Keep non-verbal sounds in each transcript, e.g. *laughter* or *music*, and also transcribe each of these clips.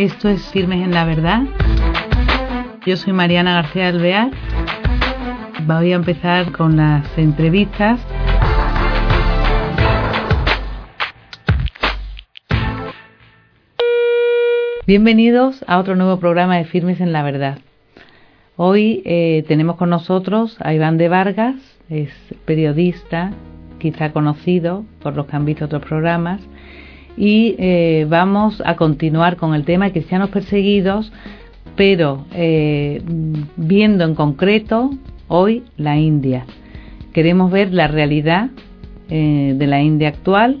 Esto es Firmes en la Verdad. Yo soy Mariana García Alvear. Voy a empezar con las entrevistas. Bienvenidos a otro nuevo programa de Firmes en la Verdad. Hoy eh, tenemos con nosotros a Iván de Vargas, es periodista, quizá conocido por los que han visto otros programas, y eh, vamos a continuar con el tema de cristianos perseguidos, pero eh, viendo en concreto hoy la India. Queremos ver la realidad eh, de la India actual,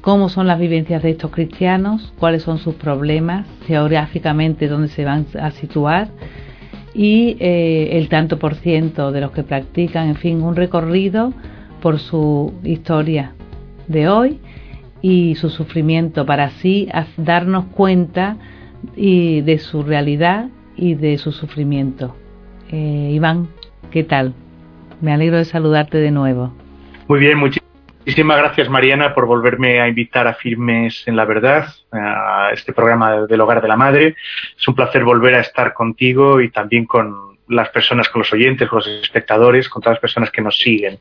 cómo son las vivencias de estos cristianos, cuáles son sus problemas, geográficamente dónde se van a situar y el tanto por ciento de los que practican, en fin, un recorrido por su historia de hoy y su sufrimiento para así darnos cuenta y de su realidad y de su sufrimiento. Eh, Iván, ¿qué tal? Me alegro de saludarte de nuevo. Muy bien, muchísimas gracias Mariana por volverme a invitar a Firmes en la Verdad, a este programa del Hogar de la Madre. Es un placer volver a estar contigo y también con las personas, con los oyentes, con los espectadores, con todas las personas que nos siguen.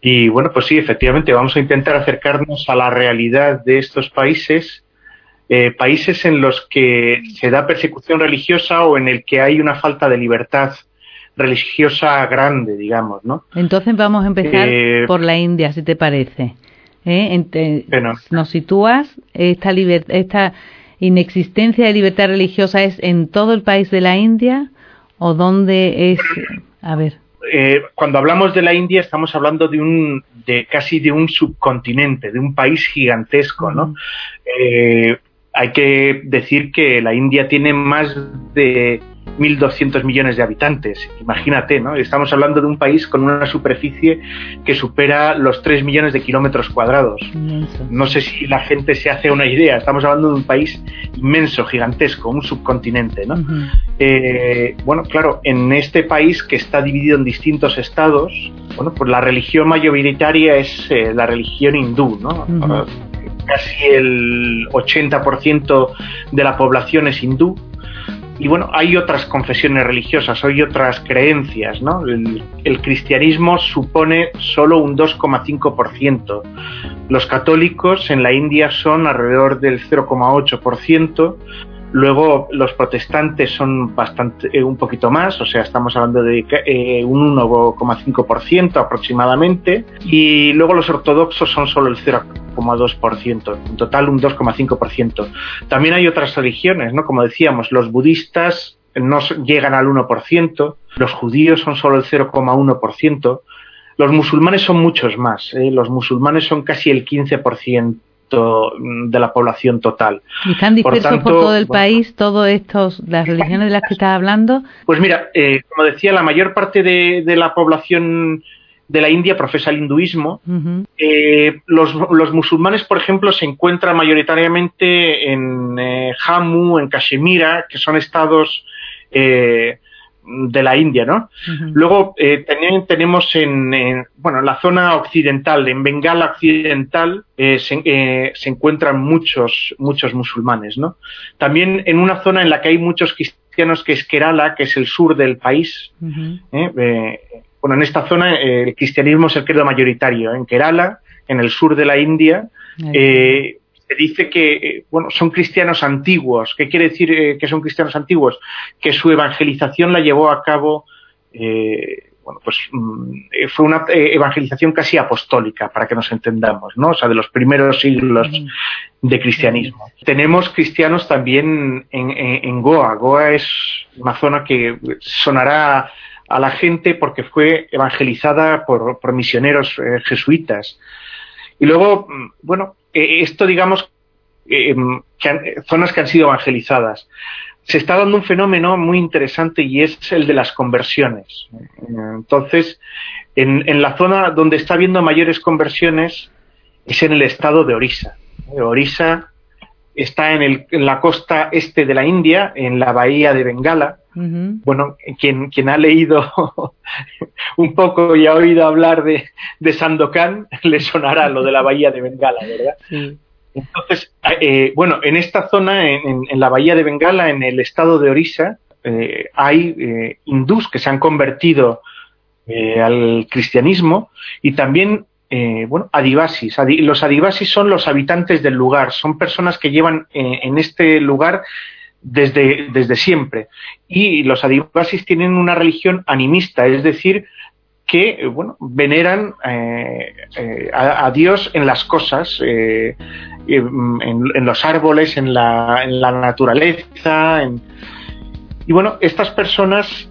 Y bueno, pues sí, efectivamente, vamos a intentar acercarnos a la realidad de estos países, eh, países en los que se da persecución religiosa o en el que hay una falta de libertad religiosa grande, digamos, ¿no? Entonces vamos a empezar eh, por la India, si te parece. ¿Eh? nos sitúas esta esta inexistencia de libertad religiosa es en todo el país de la India o dónde es a ver eh, cuando hablamos de la India estamos hablando de un de casi de un subcontinente, de un país gigantesco, ¿no? Eh, hay que decir que la India tiene más de 1.200 millones de habitantes. Imagínate, ¿no? Estamos hablando de un país con una superficie que supera los 3 millones de kilómetros cuadrados. No sé si la gente se hace una idea. Estamos hablando de un país inmenso, gigantesco, un subcontinente, ¿no? Eh, bueno, claro, en este país que está dividido en distintos estados, bueno, pues la religión mayoritaria es eh, la religión hindú, ¿no? Casi el 80% de la población es hindú y bueno, hay otras confesiones religiosas, hay otras creencias, ¿no? El, el cristianismo supone solo un 2,5%. Los católicos en la India son alrededor del 0,8%. Luego los protestantes son bastante eh, un poquito más, o sea, estamos hablando de eh, un 1,5% aproximadamente, y luego los ortodoxos son solo el 0,2%, en total un 2,5%. También hay otras religiones, ¿no? Como decíamos, los budistas no llegan al 1%, los judíos son solo el 0,1%, los musulmanes son muchos más, ¿eh? los musulmanes son casi el 15% de la población total. ¿Y están dispersos por, todo el país todas estos las religiones de las que estás hablando? Pues mira, eh, como decía, la mayor parte de, la población de la India profesa el hinduismo. Eh, los, los, musulmanes, por ejemplo, se encuentran mayoritariamente en eh, Jammu, en Kashmira, que son estados eh, de la India, ¿no? Luego eh, también tenemos en, bueno, la zona occidental, en Bengala occidental, eh, eh, se, encuentran muchos, muchos musulmanes, ¿no? También en una zona en la que hay muchos cristianos, que es Kerala, que es el sur del país. bueno, en esta zona el cristianismo es el credo mayoritario. En Kerala, en el sur de la India, se dice que eh, bueno, son cristianos antiguos. ¿Qué quiere decir eh, que son cristianos antiguos? Que su evangelización la llevó a cabo, eh, bueno, pues mm, fue una evangelización casi apostólica, para que nos entendamos, ¿no? O sea, de los primeros siglos de cristianismo. Tenemos cristianos también en, Goa. Goa es una zona que sonará a la gente porque fue evangelizada por, por misioneros jesuitas. Y luego, mm, bueno, eh, esto digamos, eh, zonas que han sido evangelizadas. Se está dando un fenómeno muy interesante y es el de las conversiones. Entonces, en, la zona donde está habiendo mayores conversiones es en el estado de Orissa. Orissa está en, el, en, la costa este de la India, en la bahía de Bengala. Bueno, quien, quien ha leído *laughs* un poco y ha oído hablar de, de Sandokan, *laughs* le sonará lo de la bahía de Bengala, ¿verdad? Entonces, bueno, en esta zona, en, la bahía de Bengala, en el estado de Orissa, hay hindús que se han convertido al cristianismo y también eh, bueno, adivasis. los adivasis son los habitantes del lugar, son personas que llevan eh, en este lugar desde, desde siempre. Y los adivasis tienen una religión animista, es decir, que bueno, veneran eh, a, Dios en las cosas, en, los árboles, en la, en la naturaleza. Y bueno, estas personas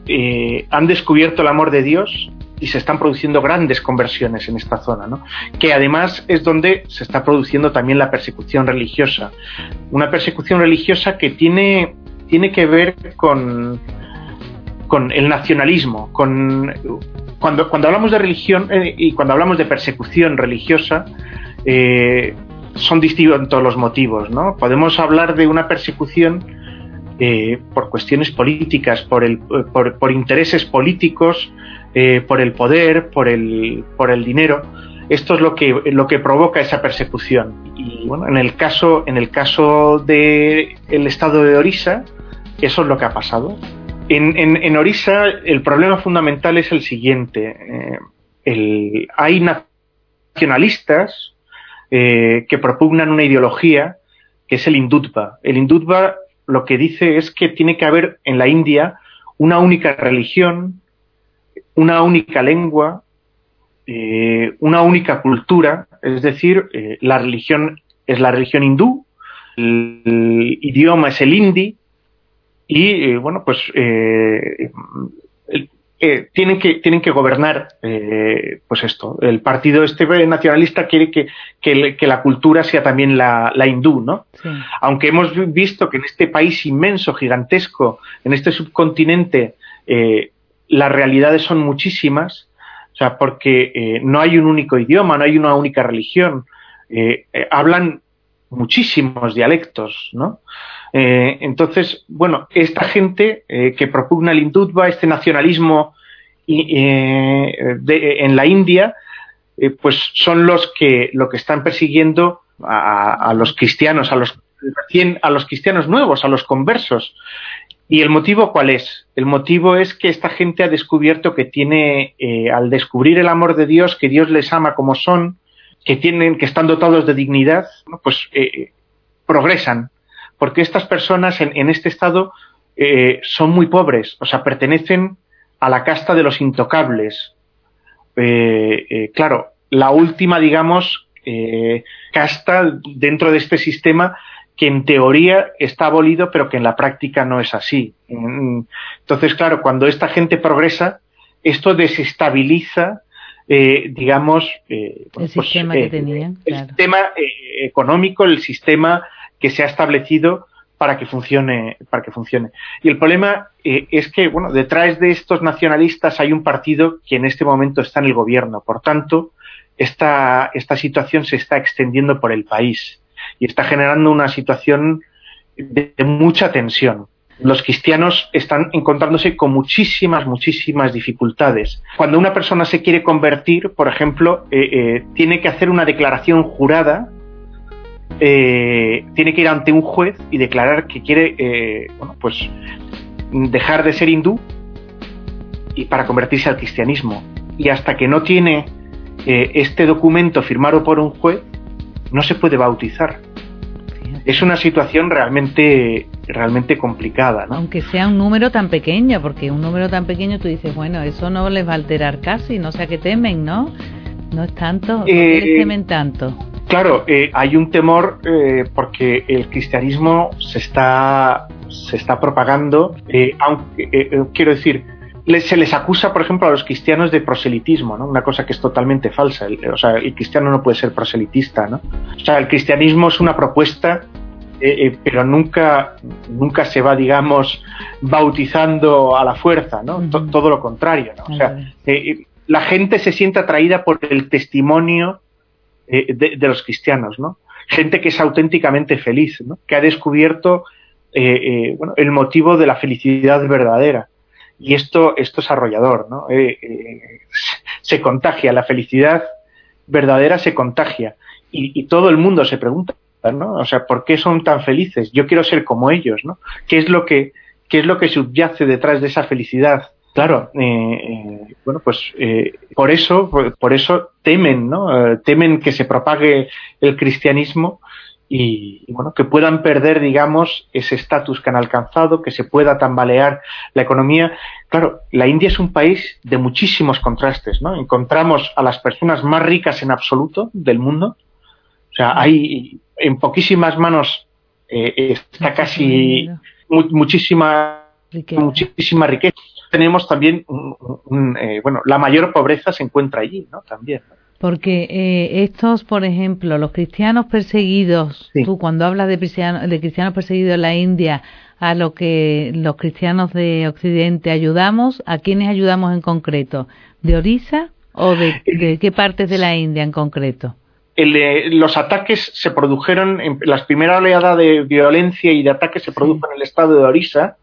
han descubierto el amor de Dios y se están produciendo grandes conversiones en esta zona, ¿no? que además es donde se está produciendo también la persecución religiosa. Una persecución religiosa que tiene, tiene que ver con, con el nacionalismo, con, cuando, cuando hablamos de religión eh, y cuando hablamos de persecución religiosa, eh, son distintos los motivos. ¿no? Podemos hablar de una persecución eh, por cuestiones políticas, por, el, por, por intereses políticos, eh, por el poder, por el, por el dinero. Esto es lo que, lo que provoca esa persecución. Y bueno, en el caso, en el caso del el estado de Orissa, eso es lo que ha pasado. En, en, Orissa el problema fundamental es el siguiente. Eh, hay nacionalistas eh, que propugnan una ideología que es el hindutva. El hindutva lo que dice es que tiene que haber en la India una única religión, una única lengua, eh, una única cultura, es decir, eh, la religión es la religión hindú, el, idioma es el hindi y eh, bueno, pues tienen que tienen que gobernar pues esto. El partido este nacionalista quiere que, que, la cultura sea también la, hindú no aunque hemos visto que en este país inmenso gigantesco en este subcontinente las realidades son muchísimas, o sea, porque eh, no hay un único idioma, no hay una única religión, eh, eh, hablan muchísimos dialectos, ¿no? entonces, bueno, esta gente que propugna el hindutva, este nacionalismo en la India, pues son los que, lo que están persiguiendo a, a los cristianos, a los, a los cristianos nuevos, a los conversos. ¿Y el motivo cuál es? El motivo es que esta gente ha descubierto que tiene, eh, al descubrir el amor de Dios, que Dios les ama como son, que tienen, que están dotados de dignidad, pues eh, progresan. Porque estas personas en, este estado eh, son muy pobres, o sea, pertenecen a la casta de los intocables. claro, la última, digamos, casta dentro de este sistema que en teoría está abolido, pero que en la práctica no es así. Entonces, claro, cuando esta gente progresa, esto desestabiliza, eh, digamos, eh, el pues, sistema que eh, sistema económico, el sistema que se ha establecido para que funcione, para que funcione. Y el problema es que, bueno, detrás de estos nacionalistas hay un partido que en este momento está en el gobierno. Por tanto, esta, esta situación se está extendiendo por el país y está generando una situación de, mucha tensión. Los cristianos están encontrándose con muchísimas, muchísimas dificultades. Cuando una persona se quiere convertir, por ejemplo, eh, eh, tiene que hacer una declaración jurada, eh, tiene que ir ante un juez y declarar que quiere, bueno, pues dejar de ser hindú y para convertirse al cristianismo. Y hasta que no tiene este documento firmado por un juez, no se puede bautizar. Es una situación realmente, realmente complicada, ¿no? Aunque sea un número tan pequeño, porque un número tan pequeño tú dices, bueno, eso no les va a alterar casi, no sé a qué temen, ¿no? No es tanto, ¿por qué les eh, temen tanto? Claro, eh, hay un temor eh, porque el cristianismo se está, se está propagando, aunque, quiero decir, se les acusa, por ejemplo, a los cristianos de proselitismo, ¿no? Una cosa que es totalmente falsa. o sea, el cristiano no puede ser proselitista, ¿no? O sea, el cristianismo es una propuesta, eh, eh, pero nunca, nunca se va, digamos, bautizando a la fuerza, ¿no? todo lo contrario, ¿no? O sea, eh, la gente se siente atraída por el testimonio de, de, los cristianos, ¿no? Gente que es auténticamente feliz, ¿no? Que ha descubierto, bueno, el motivo de la felicidad verdadera y esto, esto es arrollador, ¿no? Eh, eh, se contagia, la felicidad verdadera se contagia y, todo el mundo se pregunta, ¿no? O sea, ¿por qué son tan felices? Yo quiero ser como ellos, ¿no? ¿Qué es lo que, qué es lo que subyace detrás de esa felicidad? Claro, eh, eh, bueno, pues eh, por eso, por, eso temen, ¿no? temen que se propague el cristianismo y, bueno, que puedan perder, digamos, ese estatus que han alcanzado, que se pueda tambalear la economía. Claro, la India es un país de muchísimos contrastes, ¿no? Encontramos a las personas más ricas en absoluto del mundo. O sea, hay en poquísimas manos está casi muchísima muchísima riqueza tenemos también, eh, bueno, la mayor pobreza se encuentra allí, ¿no? También. Porque eh, estos, por ejemplo, los cristianos perseguidos, tú cuando hablas de, de cristianos perseguidos en la India, a lo que los cristianos de Occidente ayudamos, ¿a quiénes ayudamos en concreto? ¿De Orisa o de, de qué partes de la India en concreto? los ataques se produjeron, en, las primeras oleadas de violencia y de ataques se produjo en el estado de Orisa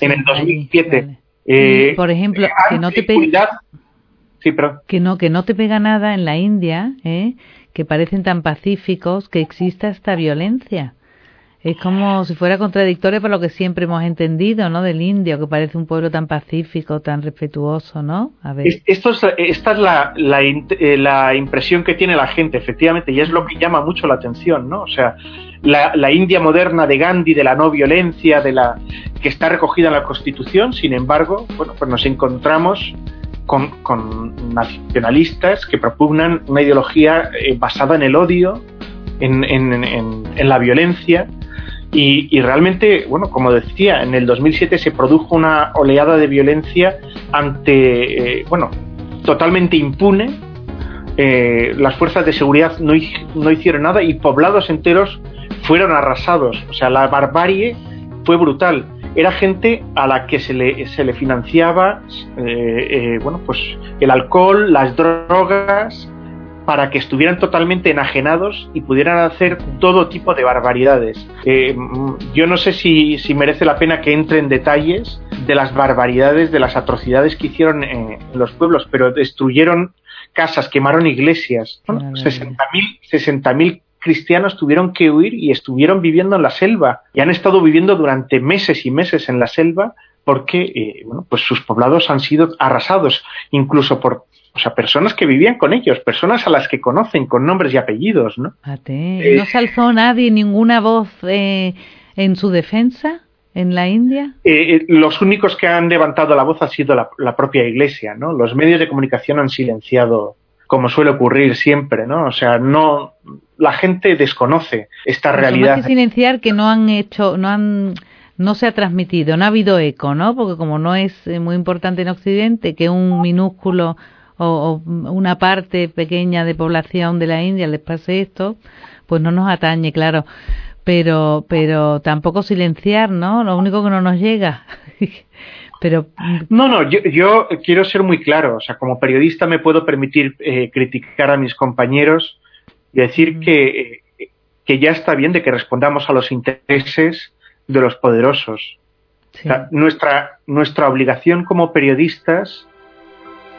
en el 2007. Eh, por ejemplo, que no te que no que no te pega nada en la India, ¿eh? que parecen tan pacíficos que exista esta violencia. Es como si fuera contradictorio por lo que siempre hemos entendido, ¿no? Del indio, que parece un pueblo tan pacífico, tan respetuoso, ¿no? A ver. Esto es, esta es la, la, eh, la, impresión que tiene la gente, efectivamente, y es lo que llama mucho la atención, ¿no? O sea, la, la India moderna de Gandhi, de la no violencia, de la que está recogida en la Constitución, sin embargo, bueno, pues nos encontramos con, con nacionalistas que propugnan una ideología eh, basada en el odio, en, en, en, en la violencia, y, realmente, bueno, como decía, en el 2007 se produjo una oleada de violencia ante, eh, bueno, totalmente impune. Eh, las fuerzas de seguridad no, no hicieron nada y poblados enteros fueron arrasados. O sea, la barbarie fue brutal. Era gente a la que se le, se le financiaba, eh, bueno, pues el alcohol, las drogas, para que estuvieran totalmente enajenados y pudieran hacer todo tipo de barbaridades. Eh, yo no sé si, merece la pena que entre en detalles de las barbaridades, de las atrocidades que hicieron en, los pueblos, pero destruyeron casas, quemaron iglesias. 60.000 cristianos tuvieron que huir y estuvieron viviendo en la selva y han estado viviendo durante meses y meses en la selva porque eh, bueno, pues sus poblados han sido arrasados, incluso por o sea, personas que vivían con ellos, personas a las que conocen con nombres y apellidos, ¿no? Eh, ¿No se alzó nadie, ninguna voz eh, en su defensa en la India? Eh, los únicos que han levantado la voz ha sido la, propia Iglesia, ¿no? Los medios de comunicación han silenciado, como suele ocurrir siempre, ¿no? O sea, no, la gente desconoce esta realidad. Más que silenciar que no han hecho, no han no se ha transmitido, no ha habido eco, ¿no? Porque como no es muy importante en Occidente que un minúsculo o, una parte pequeña de población de la India les pase esto, pues no nos atañe, claro. Pero, pero tampoco silenciar, ¿no? Lo único que no nos llega. *laughs* pero no, no, yo, quiero ser muy claro. O sea, como periodista me puedo permitir eh, criticar a mis compañeros decir que, que ya está bien de que respondamos a los intereses de los poderosos. nuestra, nuestra obligación como periodistas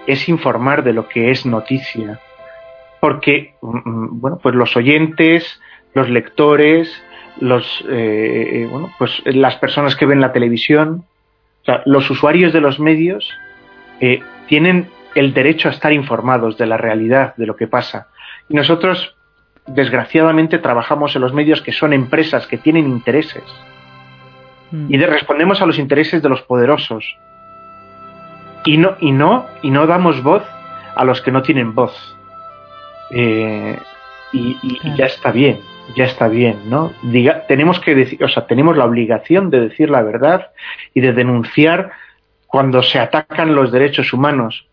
es informar de lo que es noticia. Porque, mm, mm, bueno, pues los oyentes, los lectores, los, eh, bueno, pues las personas que ven la televisión, los usuarios de los medios eh, tienen el derecho a estar informados de la realidad, de lo que pasa. Y nosotros, desgraciadamente, trabajamos en los medios que son empresas que tienen intereses. Mm. Y respondemos a los intereses de los poderosos, y no, y no, y no damos voz a los que no tienen voz. Eh, y, ya está bien, ya está bien, ¿no? Diga, tenemos que decir, o sea, tenemos la obligación de decir la verdad y de denunciar cuando se atacan los derechos humanos,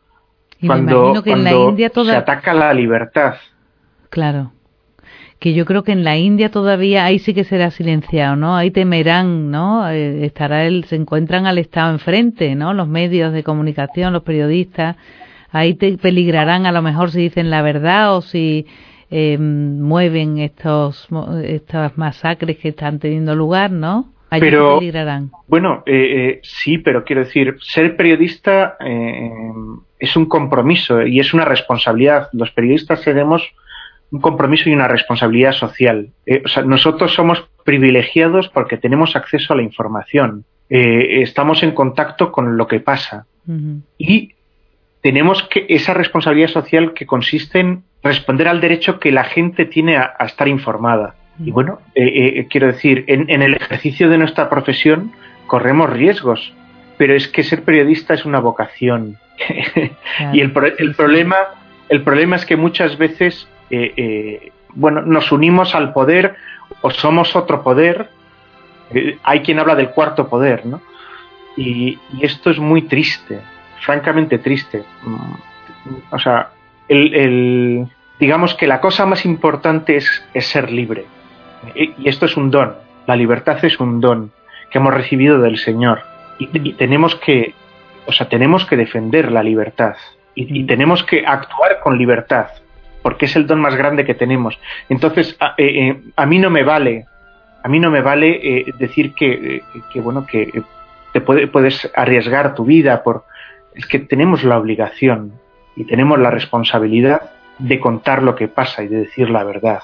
cuando, se ataca la libertad. Claro que yo creo que en la India todavía ahí sí que será silenciado, ¿no? Ahí temerán, ¿no? Eh, estará el, se encuentran al Estado enfrente, ¿no? Los medios de comunicación, los periodistas, ahí te peligrarán a lo mejor si dicen la verdad o si eh, mueven estos estas masacres que están teniendo lugar, ¿no? Ahí pero, peligrarán. Bueno, eh, eh, sí, pero quiero decir, ser periodista es un compromiso y es una responsabilidad. Los periodistas tenemos un compromiso y una responsabilidad social. o sea, nosotros somos privilegiados porque tenemos acceso a la información, estamos en contacto con lo que pasa y tenemos que esa responsabilidad social que consiste en responder al derecho que la gente tiene a, estar informada. Y bueno, quiero decir, en, en, el ejercicio de nuestra profesión corremos riesgos, pero es que ser periodista es una vocación. *laughs* y el, el, problema, el problema es que muchas veces eh, eh, bueno, nos unimos al poder o somos otro poder. Eh, hay quien habla del cuarto poder, ¿no? Y, esto es muy triste, francamente triste. Mm, o sea, el, digamos que la cosa más importante es, es ser libre. Y esto es un don. La libertad es un don que hemos recibido del Señor. Y, tenemos que, o sea, tenemos que defender la libertad. Y, tenemos que actuar con libertad, porque es el don más grande que tenemos. Entonces, a, eh, eh, a mí no me vale, a mí no me vale eh, decir que, que, bueno, que te puedes arriesgar tu vida por, es que tenemos la obligación y tenemos la responsabilidad de contar lo que pasa y de decir la verdad.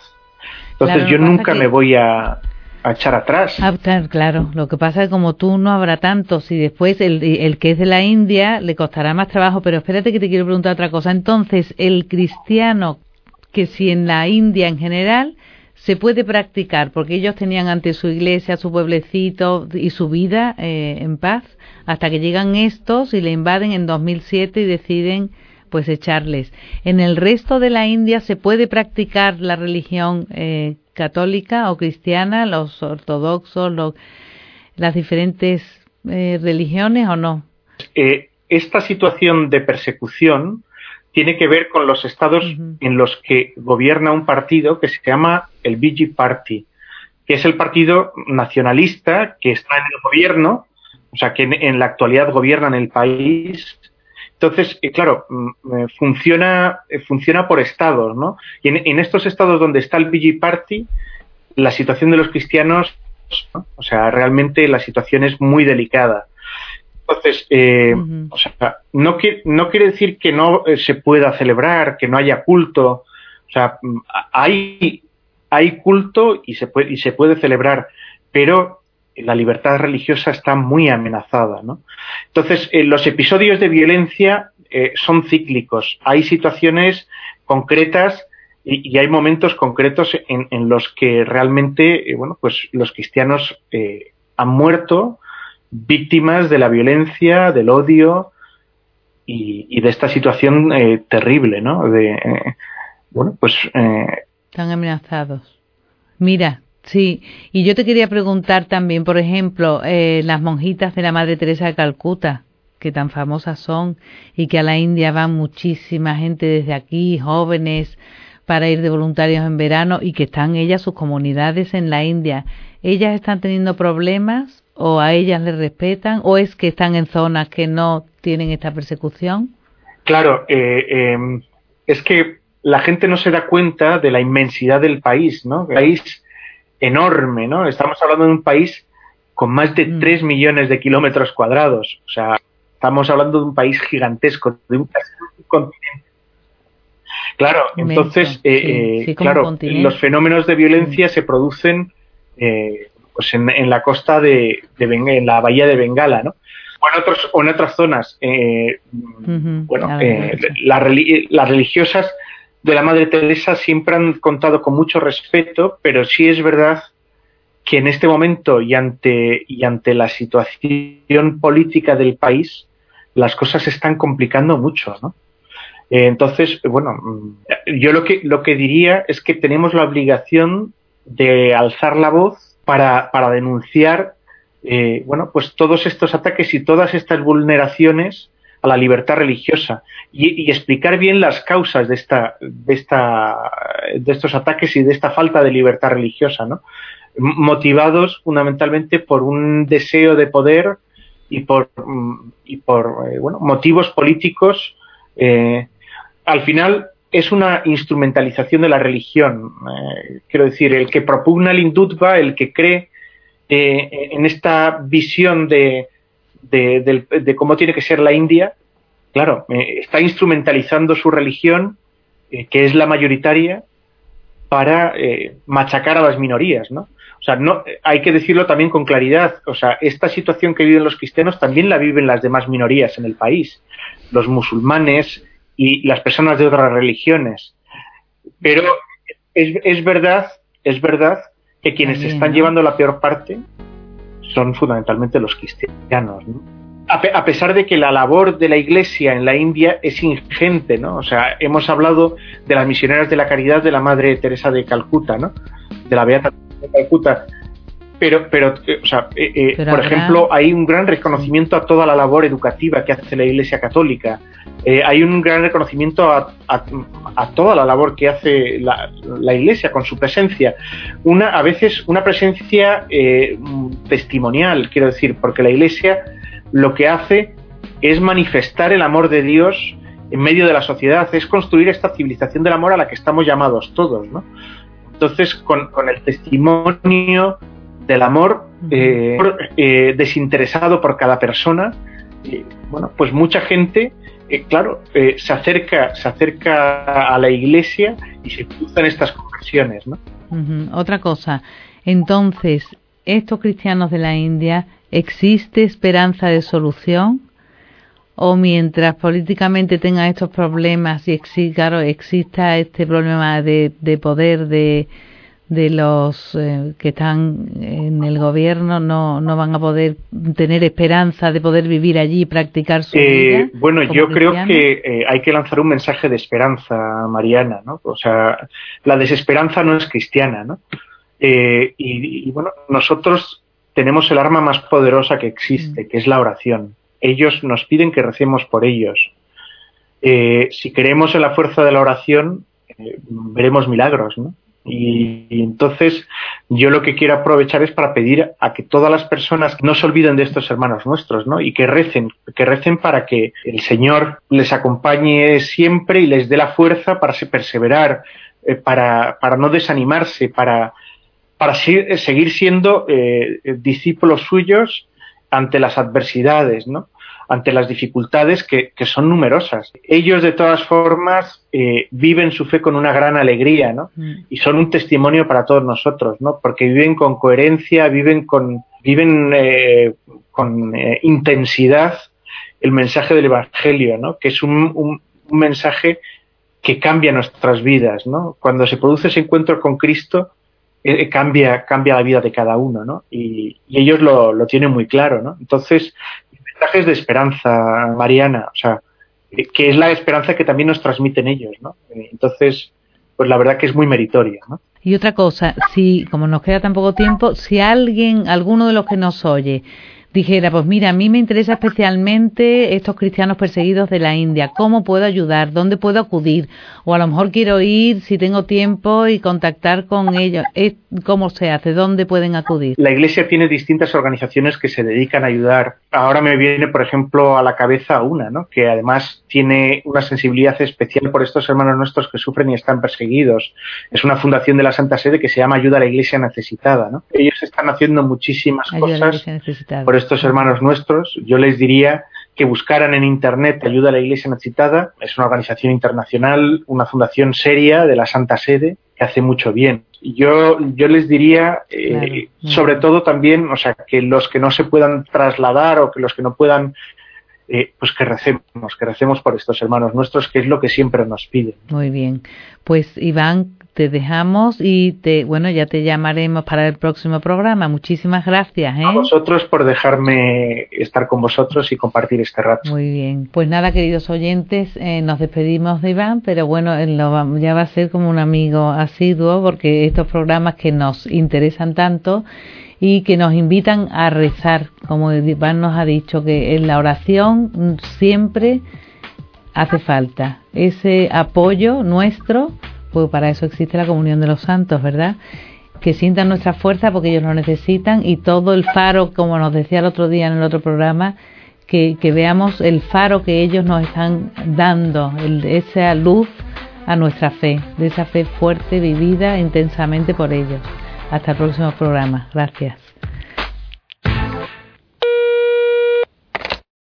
Entonces yo nunca me voy a, echar atrás. Ah, claro, lo que pasa es que como tú no habrá tantos y después el, el que es de la India le costará más trabajo, pero espérate que te quiero preguntar otra cosa. Entonces, el cristiano que si en la India en general se puede practicar, porque ellos tenían ante su iglesia, su pueblecito y su vida eh, en paz, hasta que llegan estos y le invaden en 2007 y deciden pues echarles. En el resto de la India se puede practicar la religión eh, católica o cristiana, los ortodoxos, las diferentes eh, religiones o no? Eh, esta situación de persecución tiene que ver con los estados en los que gobierna un partido que se llama el BG Party, que es el partido nacionalista que está en el gobierno, o sea, que en, la actualidad gobierna en el país entonces, eh, claro, mm, eh, funciona, eh, funciona por estados, ¿no? Y en, estos estados donde está el BG Party, la situación de los cristianos, o sea, realmente la situación es muy delicada. Entonces, o sea, no, no quiere decir que no se pueda celebrar, que no haya culto. O sea, mm, hay, hay culto y se puede, y se puede celebrar, pero la libertad religiosa está muy amenazada. ¿no? Entonces, eh, los episodios de violencia eh, son cíclicos. Hay situaciones concretas y, hay momentos concretos en, los que realmente, eh, bueno, pues los cristianos han muerto víctimas de la violencia, del odio y, de esta situación terrible, ¿no? De, bueno, pues. Están amenazados. Mira, Sí, y yo te quería preguntar también, por ejemplo, eh, las monjitas de la Madre Teresa de Calcuta, que tan famosas son, y que a la India van muchísima gente desde aquí, jóvenes, para ir de voluntarios en verano, y que están ellas, sus comunidades en la India. ¿Ellas están teniendo problemas o a ellas les respetan o es que están en zonas que no tienen esta persecución? Claro, eh, em, es que la gente no se da cuenta de la inmensidad del país, ¿no? El país enorme, ¿no? Estamos hablando de un país con más de 3 mm. millones de kilómetros cuadrados. O sea, estamos hablando de un país gigantesco, de un, continente. Claro, entonces, eh, eh, claro, los fenómenos de violencia se producen eh, pues en, la costa de, en la bahía de Bengala, ¿no? O en, otros, o en otras zonas. bueno, las religiosas de la Madre Teresa siempre han contado con mucho respeto, pero sí es verdad que en este momento y ante, y ante la situación política del país, las cosas se están complicando mucho, ¿no? Eh, entonces, bueno, mm, yo lo que, lo que diría es que tenemos la obligación de alzar la voz para, para denunciar, eh, bueno, pues todos estos ataques y todas estas vulneraciones a la libertad religiosa y, explicar bien las causas de esta, de esta, de estos ataques y de esta falta de libertad religiosa, ¿no? motivados fundamentalmente por un deseo de poder y por, y por eh, bueno, motivos políticos. Eh, al final es una instrumentalización de la religión. Eh, quiero decir, el que propugna el Indutva, el que cree en esta visión de, de, cómo tiene que ser la India, claro, eh, está instrumentalizando su religión, eh, que es la mayoritaria, para eh, machacar a las minorías, ¿no? O sea, no, hay que decirlo también con claridad. O sea, esta situación que viven los cristianos también la viven las demás minorías en el país, los musulmanes y las personas de otras religiones. Pero es, es verdad, es verdad que quienes están llevando la peor parte son fundamentalmente los cristianos. ¿no? a, pesar de que la labor de la Iglesia en la India es ingente, ¿no? O sea, hemos hablado de las misioneras de la caridad de la Madre Teresa de Calcuta, ¿no? De la Beata de Calcuta. Pero, pero, eh, o sea, eh, eh, por ejemplo, hay un gran reconocimiento a toda la labor educativa que hace la Iglesia Católica. hay un gran reconocimiento a, a, toda la labor que hace la, la, Iglesia con su presencia. Una, a veces una presencia testimonial, quiero decir, porque la Iglesia lo que hace es manifestar el amor de Dios en medio de la sociedad, es construir esta civilización del amor a la que estamos llamados todos, ¿no? Entonces, con, el testimonio del amor eh, eh, desinteresado por cada persona, eh, bueno, pues mucha gente, claro, se acerca, se acerca a la iglesia y se cruzan estas conversiones, ¿no? Otra cosa, entonces, estos cristianos de la India ¿Existe esperanza de solución? ¿O mientras políticamente tengan estos problemas y claro, exista este problema de, poder de, de los eh, que están en el gobierno no, no van a poder tener esperanza de poder vivir allí y practicar su eh, vida? Bueno, yo creo que eh, hay que lanzar un mensaje de esperanza, Mariana, ¿no? O sea, la desesperanza no es cristiana, ¿no? y, bueno, nosotros tenemos el arma más poderosa que existe, mm. que es la oración. Ellos nos piden que recemos por ellos. Si creemos en la fuerza de la oración, veremos milagros, ¿no? Y, entonces yo lo que quiero aprovechar es para pedir a que todas las personas no se olviden de estos hermanos nuestros, ¿no? Y que recen, que recen para que el Señor les acompañe siempre y les dé la fuerza para perseverar, eh, para, para no desanimarse, para, para seguir siendo eh, discípulos suyos ante las adversidades, ¿no? Ante las dificultades que, son numerosas. Ellos, de todas formas, eh, viven su fe con una gran alegría, ¿no? Mm. Y son un testimonio para todos nosotros, ¿no? Porque viven con coherencia, viven con, viven eh, con intensidad el mensaje del Evangelio, ¿no? Que es un, un, un, mensaje que cambia nuestras vidas, ¿no? Cuando se produce ese encuentro con Cristo, eh, eh, cambia, cambia la vida de cada uno, ¿no? Y, ellos lo, lo, tienen muy claro, ¿no? Entonces, mensajes de esperanza, Mariana, o sea, eh, que es la esperanza que también nos transmiten ellos, ¿no? Entonces, pues la verdad que es muy meritoria, ¿no? Y otra cosa, si, como nos queda tan poco tiempo, si alguien, alguno de los que nos oye, dijera, pues mira, a mí me interesa especialmente estos cristianos perseguidos de la India, ¿cómo puedo ayudar? ¿Dónde puedo acudir? O a lo mejor quiero ir, si tengo tiempo, y contactar con ellos. ¿Cómo se hace? ¿Dónde pueden acudir? La Iglesia tiene distintas organizaciones que se dedican a ayudar. Ahora me viene, por ejemplo, a la cabeza una, ¿no? que además tiene una sensibilidad especial por estos hermanos nuestros que sufren y están perseguidos. Es una fundación de la Santa Sede que se llama Ayuda a la Iglesia Necesitada. ¿no? Ellos están haciendo muchísimas cosas por estos hermanos nuestros, yo les diría que buscaran en Internet Ayuda a la Iglesia Necesitada. Es una organización internacional, una fundación seria de la Santa Sede que hace mucho bien. Yo, yo les diría, eh, sobre todo también, o sea, que los que no se puedan trasladar o que los que no puedan eh, pues que recemos, que recemos por estos hermanos nuestros, que es lo que siempre nos piden. Muy bien. Pues Iván, te dejamos y te, bueno, ya te llamaremos para el próximo programa. Muchísimas gracias. ¿eh? A vosotros por dejarme estar con vosotros y compartir este rato. Muy bien. Pues nada, queridos oyentes, eh, nos despedimos de Iván, pero bueno, ya va a ser como un amigo asiduo porque estos programas que nos interesan tanto y que nos invitan a rezar, como Iván nos ha dicho, que en la oración siempre hace falta ese apoyo nuestro pues para eso existe la comunión de los santos, ¿verdad? Que sientan nuestra fuerza porque ellos lo necesitan y todo el faro, como nos decía el otro día en el otro programa, que, veamos el faro que ellos nos están dando, el, esa luz a nuestra fe, de esa fe fuerte, vivida intensamente por ellos. Hasta el próximo programa. Gracias.